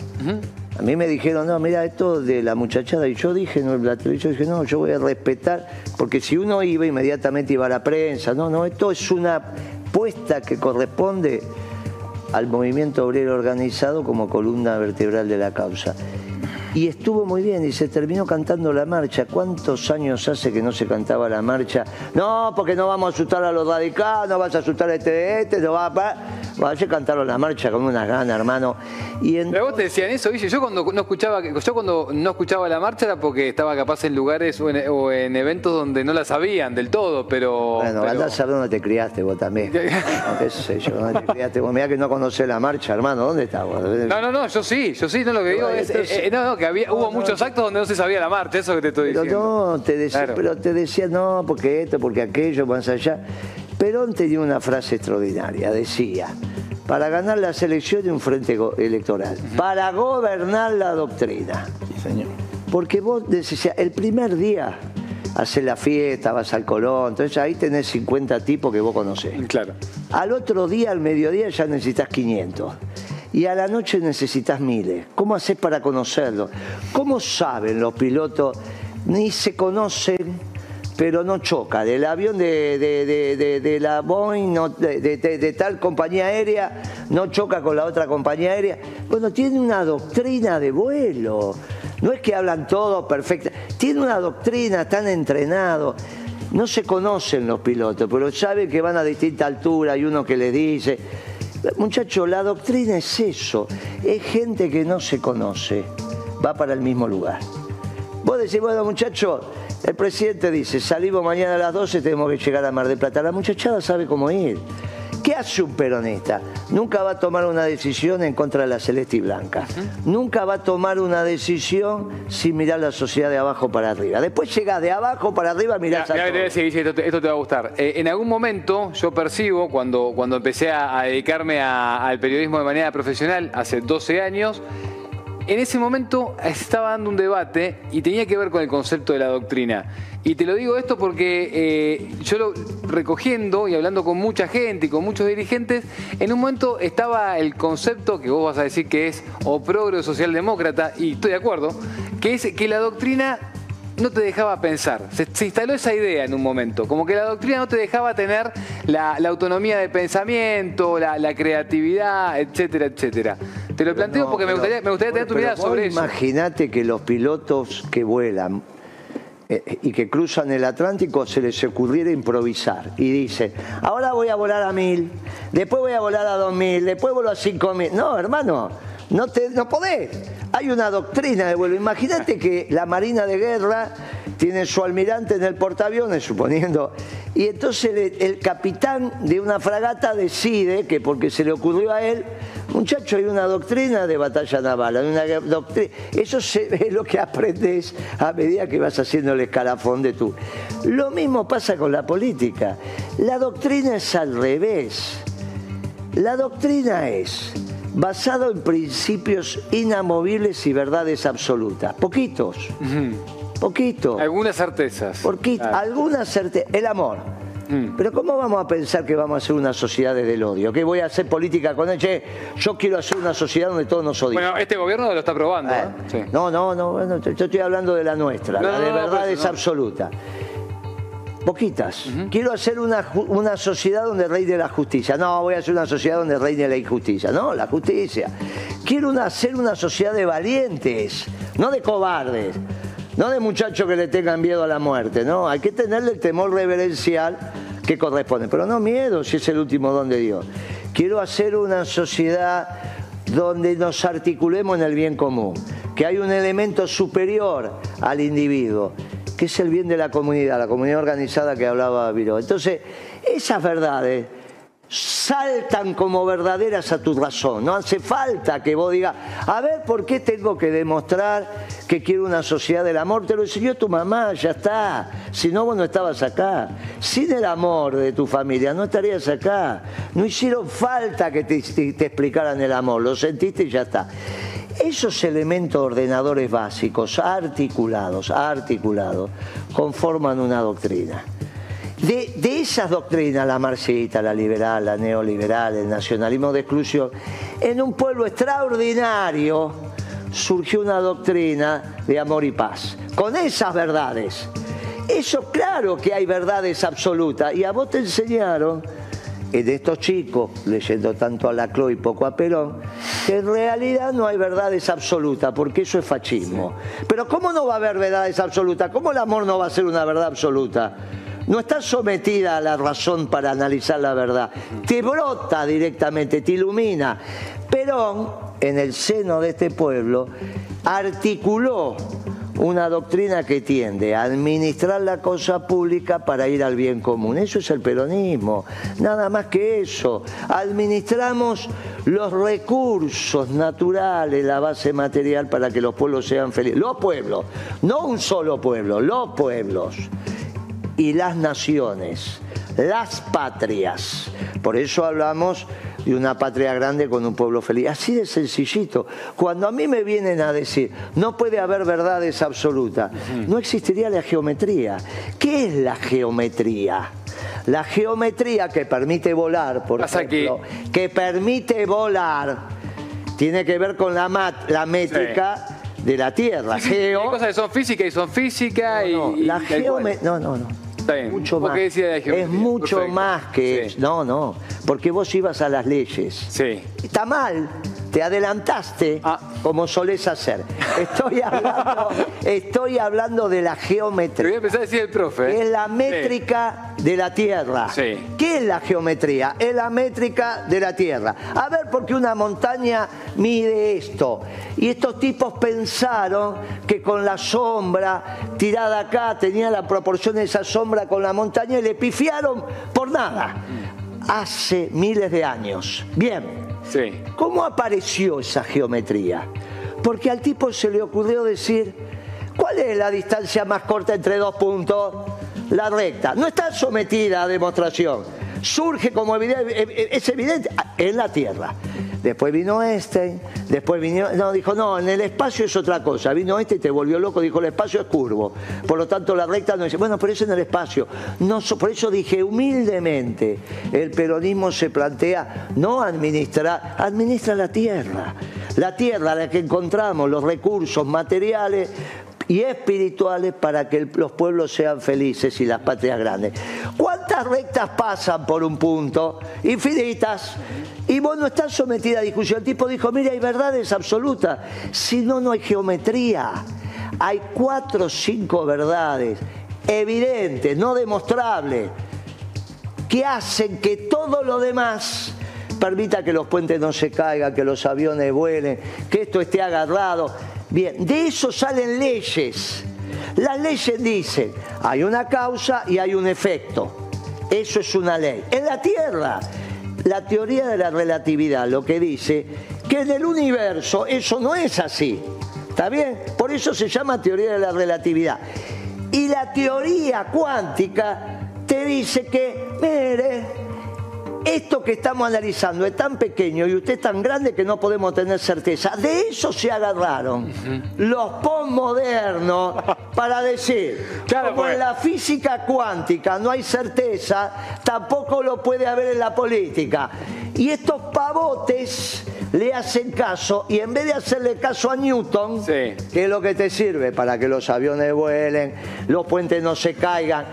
[SPEAKER 4] A mí me dijeron, no, mira, esto de la muchachada, y yo dije, no, la televisión, dije, no, yo voy a respetar, porque si uno iba, inmediatamente iba a la prensa, no, no, esto es una puesta que corresponde al movimiento obrero organizado como columna vertebral de la causa. Y estuvo muy bien y se terminó cantando la marcha. ¿Cuántos años hace que no se cantaba la marcha? No, porque no vamos a asustar a los radicales, no vas a asustar a este de este, no va a... Ayer cantaron la marcha con unas ganas, hermano.
[SPEAKER 1] Y Pero vos te decían eso, Guille. Yo cuando no escuchaba, yo cuando no escuchaba la marcha era porque estaba capaz en lugares o en, eventos donde no la sabían del todo, pero.
[SPEAKER 4] Bueno,
[SPEAKER 1] pero...
[SPEAKER 4] andás a saber dónde te criaste vos también. no, qué sé yo, dónde te criaste vos. Mirá que no conocés la marcha, hermano. ¿Dónde estás vos?
[SPEAKER 1] No, no, no, yo sí, yo sí, no lo que digo es. Eh, eh, no, no, que había, hubo muchos actos donde no se sabía la marcha, eso que te estoy diciendo.
[SPEAKER 4] No, te decía, pero te decía, no, porque esto, porque aquello, más allá. Perón tenía una frase extraordinaria, decía, para ganar las elecciones un frente electoral, para gobernar la doctrina.
[SPEAKER 3] Sí, señor.
[SPEAKER 4] Porque vos decías, el primer día haces la fiesta, vas al Colón, entonces ahí tenés 50 tipos que vos conocés.
[SPEAKER 1] Claro.
[SPEAKER 4] Al otro día, al mediodía, ya necesitas 500. Y a la noche necesitas miles. ¿Cómo haces para conocerlos? ¿Cómo saben los pilotos? Ni se conocen, pero no choca. Del avión de, de- de- de- la Boeing, de, tal compañía aérea, no choca con la otra compañía aérea. Bueno, tiene una doctrina de vuelo. No es que hablan todo perfecto. Tiene una doctrina, están entrenados. No se conocen los pilotos, pero saben que van a distinta altura. Hay uno que les dice. Muchachos, la doctrina es eso. Es gente que no se conoce. Va para el mismo lugar. Vos decís, bueno, muchacho, el presidente dice, salimos mañana a las 12, tenemos que llegar a Mar del Plata. La muchachada sabe cómo ir. ¿Qué hace un peronista? Nunca va a tomar una decisión en contra de la celeste y blanca. Nunca va a tomar una decisión sin mirar la sociedad de abajo para arriba. Después llega de abajo para arriba, mirás
[SPEAKER 1] Mirá,
[SPEAKER 4] a
[SPEAKER 1] mirá decir, Guille, esto, te- esto te va a gustar. Eh, en algún momento yo percibo, cuando, cuando empecé a, a dedicarme a- al periodismo de manera profesional, hace 12 años, en ese momento se estaba dando un debate y tenía que ver con el concepto de la doctrina. Y te lo digo esto porque eh, yo lo recogiendo y hablando con mucha gente y con muchos dirigentes, en un momento estaba el concepto que vos vas a decir que es o progre o socialdemócrata, y estoy de acuerdo, que es que la doctrina no te dejaba pensar. Se, se instaló esa idea en un momento, como que la doctrina no te dejaba tener la, la autonomía de pensamiento, la, la creatividad, etcétera, etcétera. Te lo planteo
[SPEAKER 4] No,
[SPEAKER 1] porque me gustaría, me gustaría tener tu mirada sobre eso.
[SPEAKER 4] Imagínate que los pilotos que vuelan eh, y que cruzan el Atlántico se les ocurriera improvisar y dicen, ahora voy a volar a mil, después voy a volar a dos mil, después vuelo a cinco mil. No, hermano, no, te, no podés. Hay una doctrina de vuelo. Imagínate que la Marina de Guerra tiene su almirante en el portaaviones, suponiendo, y entonces el, capitán de una fragata decide que porque se le ocurrió a él, muchacho, hay una doctrina de batalla naval, hay una doctrina. Eso se- es lo que aprendes a medida que vas haciendo el escalafón de tú. Lo mismo pasa con la política. La doctrina es al revés. La doctrina es basado en principios inamovibles y verdades absolutas. Poquitos. Poquitos.
[SPEAKER 1] Algunas certezas.
[SPEAKER 4] Porque
[SPEAKER 1] Claro.
[SPEAKER 4] alguna certeza. El amor.
[SPEAKER 1] Mm.
[SPEAKER 4] Pero ¿cómo vamos a pensar que vamos a hacer una sociedad desde el odio? Que voy a hacer política con él. Che, yo quiero hacer una sociedad donde todos nos odian.
[SPEAKER 1] Bueno, este gobierno lo está probando.
[SPEAKER 4] Eh,
[SPEAKER 1] ¿eh? Sí.
[SPEAKER 4] No, no, no, bueno, yo estoy hablando de la nuestra,
[SPEAKER 1] No,
[SPEAKER 4] la de
[SPEAKER 1] no,
[SPEAKER 4] verdad es
[SPEAKER 1] no.
[SPEAKER 4] absoluta. Poquitas. Quiero hacer una, una sociedad donde reine la justicia. No, voy a hacer una sociedad donde reine la injusticia. No, la justicia. Quiero una- hacer una sociedad de valientes, no de cobardes. No de muchachos que le tengan miedo a la muerte, no. Hay que tenerle el temor reverencial que corresponde. Pero no miedo si es el último don de Dios. Quiero hacer una sociedad donde nos articulemos en el bien común, que hay un elemento superior al individuo, que es el bien de la comunidad, la comunidad organizada que hablaba Viro. Entonces, esas verdades saltan como verdaderas a tu razón. No hace falta que vos digas, a ver, ¿por qué tengo que demostrar que quiero una sociedad del amor? Te lo enseñó tu mamá, ya está. Si no, vos no estabas acá. Sin el amor de tu familia, no estarías acá. No hicieron falta que te, te- explicaran el amor, lo sentiste y ya está. Esos elementos ordenadores básicos, articulados, articulados, conforman una doctrina. De, de esas doctrinas, la marxista, la liberal, la neoliberal, el nacionalismo de exclusión, en un pueblo extraordinario surgió una doctrina de amor y paz. Con esas verdades. Eso claro que hay verdades absolutas. Y a vos te enseñaron, en estos chicos, leyendo tanto a Laclau y poco a Perón, que en realidad no hay verdades absolutas, porque eso es fascismo. Pero ¿cómo no va a haber verdades absolutas? ¿Cómo el amor no va a ser una verdad absoluta? No está sometida a la razón para analizar la verdad. Te brota directamente, te ilumina. Perón, en el seno de este pueblo, articuló una doctrina que tiende a administrar la cosa pública para ir al bien común. Eso es el peronismo, nada más que eso. Administramos los recursos naturales, la base material para que los pueblos sean felices. Los pueblos, no un solo pueblo, los pueblos y las naciones, las patrias. Por eso hablamos y una patria grande con un pueblo feliz. Así de sencillito. Cuando a mí me vienen a decir, no puede haber verdades absolutas, no existiría la geometría. ¿Qué es la geometría? La geometría que permite volar, por ejemplo, que... permite volar, tiene que ver con la, la métrica de la Tierra.
[SPEAKER 1] Hay cosas que son físicas y son físicas
[SPEAKER 4] no,
[SPEAKER 1] y,
[SPEAKER 4] la geometría... No, no, no. Mucho más. es mucho más que... No, no, porque vos ibas a las leyes.
[SPEAKER 1] Sí.
[SPEAKER 4] Está mal, te adelantaste ah. como solés hacer. Estoy hablando, estoy hablando de la geometría.
[SPEAKER 1] voy a empezar a decir el profe.
[SPEAKER 4] ¿eh? Es la métrica de la Tierra.
[SPEAKER 1] Sí.
[SPEAKER 4] ¿Qué es la geometría? Es la métrica de la Tierra. A ver, porque una montaña mide esto. Y estos tipos pensaron que con la sombra tirada acá tenía la proporción de esa sombra con la montaña y le pifiaron por nada. Hace miles de años. Bien, ¿Cómo apareció esa geometría? Porque al tipo se le ocurrió decir, ¿cuál es la distancia más corta entre dos puntos? La recta. No está sometida a demostración. Surge como evidente, eh, eh, es evidente, en la Tierra. Después vino Einstein, después vino, no, dijo, no, en el espacio es otra cosa. Vino este y te volvió loco, dijo, el espacio es curvo. Por lo tanto, la recta no dice, bueno, pero eso en el espacio. No, por eso dije, humildemente, el peronismo se plantea no administrar, administra la tierra. La tierra a la que encontramos los recursos materiales y espirituales para que los pueblos sean felices y las patrias grandes. ¿Cuántas rectas pasan por un punto? Infinitas. Y vos no estás sometida a discusión. El tipo dijo, mira, hay verdades absolutas. Si no, no hay geometría. Hay cuatro o cinco verdades evidentes, no demostrables, que hacen que todo lo demás permita que los puentes no se caigan, que los aviones vuelen, que esto esté agarrado. Bien, de eso salen leyes. Las leyes dicen, hay una causa y hay un efecto. Eso es una ley. En la Tierra, la teoría de la relatividad lo que dice que en el universo eso no es así. ¿Está bien? Por eso se llama teoría de la relatividad. Y la teoría cuántica te dice que, mire, esto que estamos analizando es tan pequeño y usted es tan grande que no podemos tener certeza. De eso se agarraron los postmodernos para decir, como pues. en la física cuántica no hay certeza, tampoco lo puede haber en la política. Y estos pavotes le hacen caso y en vez de hacerle caso a Newton, que es lo que te sirve para que los aviones vuelen, los puentes no se caigan,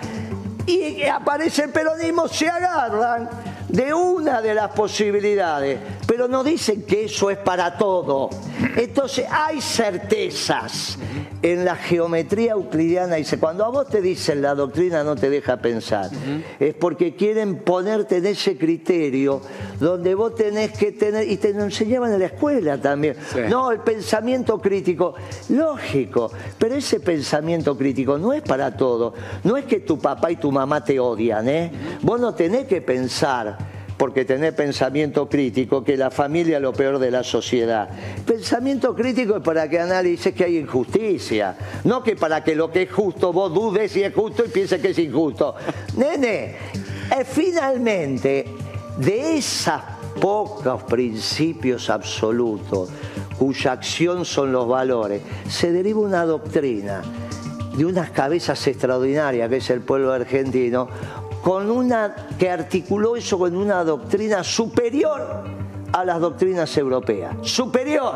[SPEAKER 4] y aparece el peronismo, se agarran de una de las posibilidades, pero no dicen que eso es para todo. Entonces hay certezas en la geometría euclidiana. Dice, cuando a vos te dicen la doctrina no te deja pensar, es porque quieren ponerte en ese criterio donde vos tenés que tener, y te lo enseñaban en la escuela también, no, el pensamiento crítico, lógico, pero ese pensamiento crítico no es para todo. No es que tu papá y tu mamá te odian, ¿eh? Vos no tenés que pensar porque tener pensamiento crítico, que la familia es lo peor de la sociedad. Pensamiento crítico es para que analices que hay injusticia, no que para que lo que es justo vos dudes si es justo y pienses que es injusto. Nene, eh, finalmente, de esos pocos principios absolutos, cuya acción son los valores, se deriva una doctrina de unas cabezas extraordinarias que es el pueblo argentino, con una que articuló eso con una doctrina superior a las doctrinas europeas. Superior.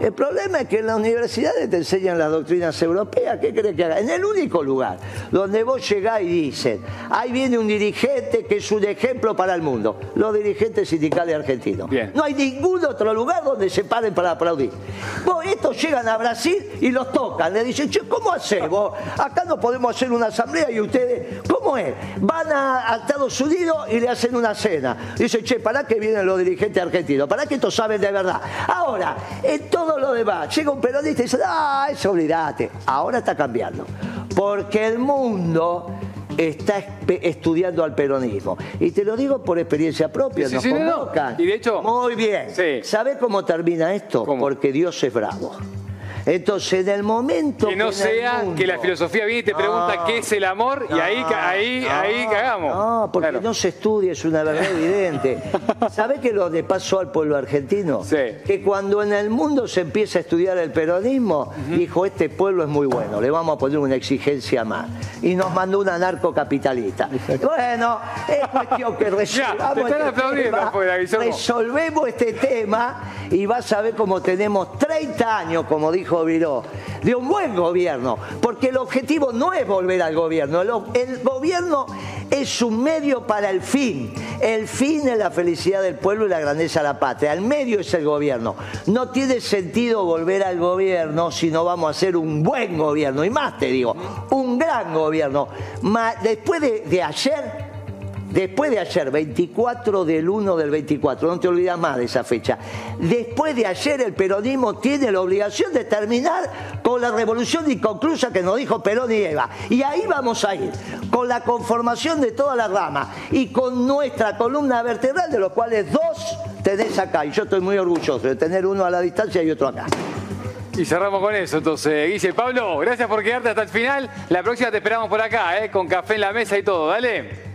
[SPEAKER 4] El problema es que en las universidades te enseñan las doctrinas europeas. ¿Qué crees que haga? En el único lugar donde vos llegás y dicen, ahí viene un dirigente que es un ejemplo para el mundo. Los dirigentes sindicales argentinos. No hay ningún otro lugar donde se paren para aplaudir. Vos, estos llegan a Brasil y los tocan. Le dicen, che, ¿cómo hacemos? Acá no podemos hacer una asamblea y ustedes, ¿cómo es? Van a, Estados Unidos y le hacen una cena. Dicen, che, ¿para qué vienen los dirigentes argentinos? ¿Para qué estos saben de verdad? Ahora, en todo lo demás. Llega un periodista y dice, ah, eso olvídate. Ahora está cambiando. Porque el mundo está estudiando al peronismo. Y te lo digo por experiencia propia, nos convocan.
[SPEAKER 1] Y de hecho...
[SPEAKER 4] Muy bien. ¿Sabe cómo termina esto? Porque Dios es bravo. Entonces, en el momento.
[SPEAKER 1] Que no sea
[SPEAKER 4] mundo-
[SPEAKER 1] que la filosofía viene y te pregunta
[SPEAKER 4] No,
[SPEAKER 1] qué es el amor y ahí, ahí,
[SPEAKER 4] no,
[SPEAKER 1] ahí cagamos.
[SPEAKER 4] No, porque
[SPEAKER 1] Claro.
[SPEAKER 4] no se estudia, es una verdad evidente. ¿Sabe qué lo le pasó al pueblo argentino?
[SPEAKER 1] Sí.
[SPEAKER 4] Que cuando en el mundo se empieza a estudiar el peronismo, dijo, este pueblo es muy bueno, le vamos a poner una exigencia más. Y nos mandó un anarcocapitalista. Bueno, es cuestión que resolvamos
[SPEAKER 1] están
[SPEAKER 4] este tema, resolvemos este tema y vas a ver cómo tenemos 30 años, como dijo Viró, de un buen gobierno, porque el objetivo no es volver al gobierno, el, gobierno es un medio para el fin. El fin es la felicidad del pueblo y la grandeza de la patria. El medio es el gobierno. No tiene sentido volver al gobierno si no vamos a hacer un buen gobierno. Y más te digo, un gran gobierno. Después de, de ayer, Después de ayer, 24 del 1 del 24, no te olvidas más de esa fecha. Después de ayer, el peronismo tiene la obligación de terminar con la revolución inconclusa que nos dijo Perón y Eva. Y ahí vamos a ir, con la conformación de toda la rama y con nuestra columna vertebral, de los cuales dos tenés acá. Y yo estoy muy orgulloso de tener uno a la distancia y otro acá.
[SPEAKER 1] Y cerramos con eso, entonces, Guille. Pablo, gracias por quedarte hasta el final. La próxima te esperamos por acá, ¿eh? con café en la mesa y todo. Dale.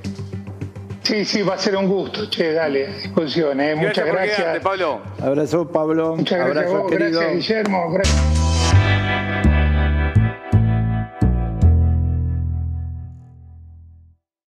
[SPEAKER 5] Sí, sí, va a ser un gusto. Che, dale, discusión. Eh. Muchas gracias.
[SPEAKER 1] gracias. Pablo.
[SPEAKER 3] Abrazo, Pablo.
[SPEAKER 5] Muchas gracias, a vos,
[SPEAKER 3] querido.
[SPEAKER 5] gracias Guillermo.